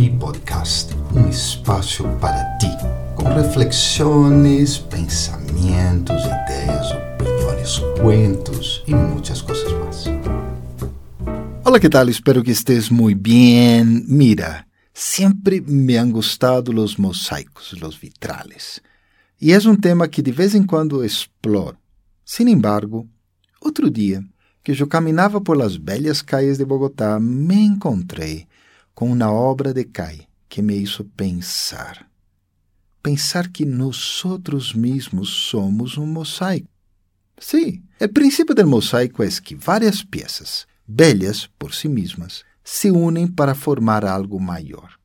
Mi Podcast, um espaço para ti, com reflexões, pensamentos, ideias, opiniões, cuentos e muitas coisas mais. Hola, ¿qué tal? Espero que estés muy bien. Mira, siempre me han gustado los mosaicos, los vitrales. E é um tema que de vez em quando exploro. Sin embargo, outro dia, que eu caminhava por las bellas calles de Bogotá, me encontrei com uma obra de Kai que me hizo pensar. Pensar que nós mesmos somos um mosaico. Sí, o princípio do mosaico é que várias peças, bellas por si mesmas, se unem para formar algo maior.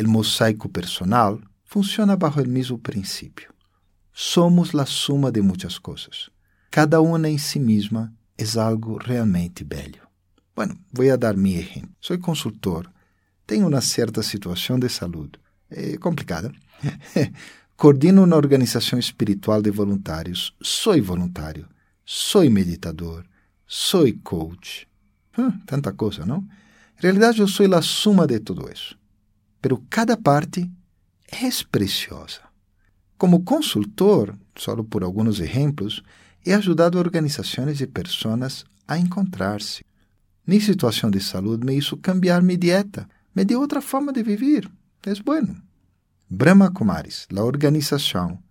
O mosaico personal funciona bajo o mesmo princípio. Somos a suma de muitas coisas. Cada uma em si mesma é algo realmente bello. Bueno, vou a dar mi exemplo. Sou consultor tenho uma certa situação de saúde. É complicada. Coordino uma organização espiritual de voluntários. Sou voluntário. Sou meditador. Sou coach. Tanta coisa, não? Em realidade, eu sou a suma de tudo isso. Pero cada parte é preciosa. Como consultor, só por alguns exemplos, he ajudado organizações e pessoas a encontrar-se. Em situação de saúde, me hizo cambiar minha dieta me deu outra forma de viver. É bueno. Brahma Kumaris, a organização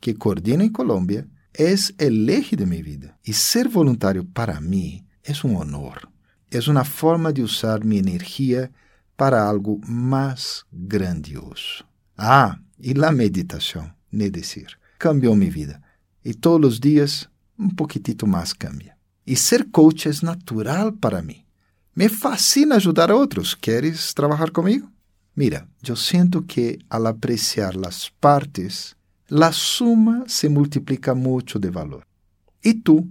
que coordena em Colômbia, é o eje de minha vida. E ser voluntário para mim é um honor. É uma forma de usar minha energia para algo mais grandioso. Ah, e a meditação, nem dizer, cambiou minha vida. E todos os dias, um pouquitito mais cambia. E ser coach é natural para mim. Me fascina ajudar a outros. Queres trabalhar comigo? Mira, eu sinto que ao apreciar as partes, a suma se multiplica muito de valor. E tu?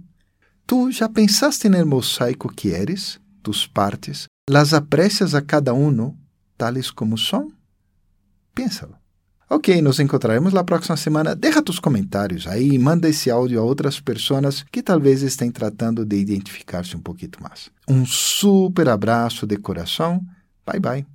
Tu já pensaste no mosaico que eres, tus partes? Las aprecias a cada uno, tales como são? Piénsalo. Ok, nos encontraremos la próxima semana. Deja tus comentários aí e manda esse áudio a outras pessoas que talvez estejam tratando de identificar-se um pouquinho mais. Um super abraço de coração. Bye bye.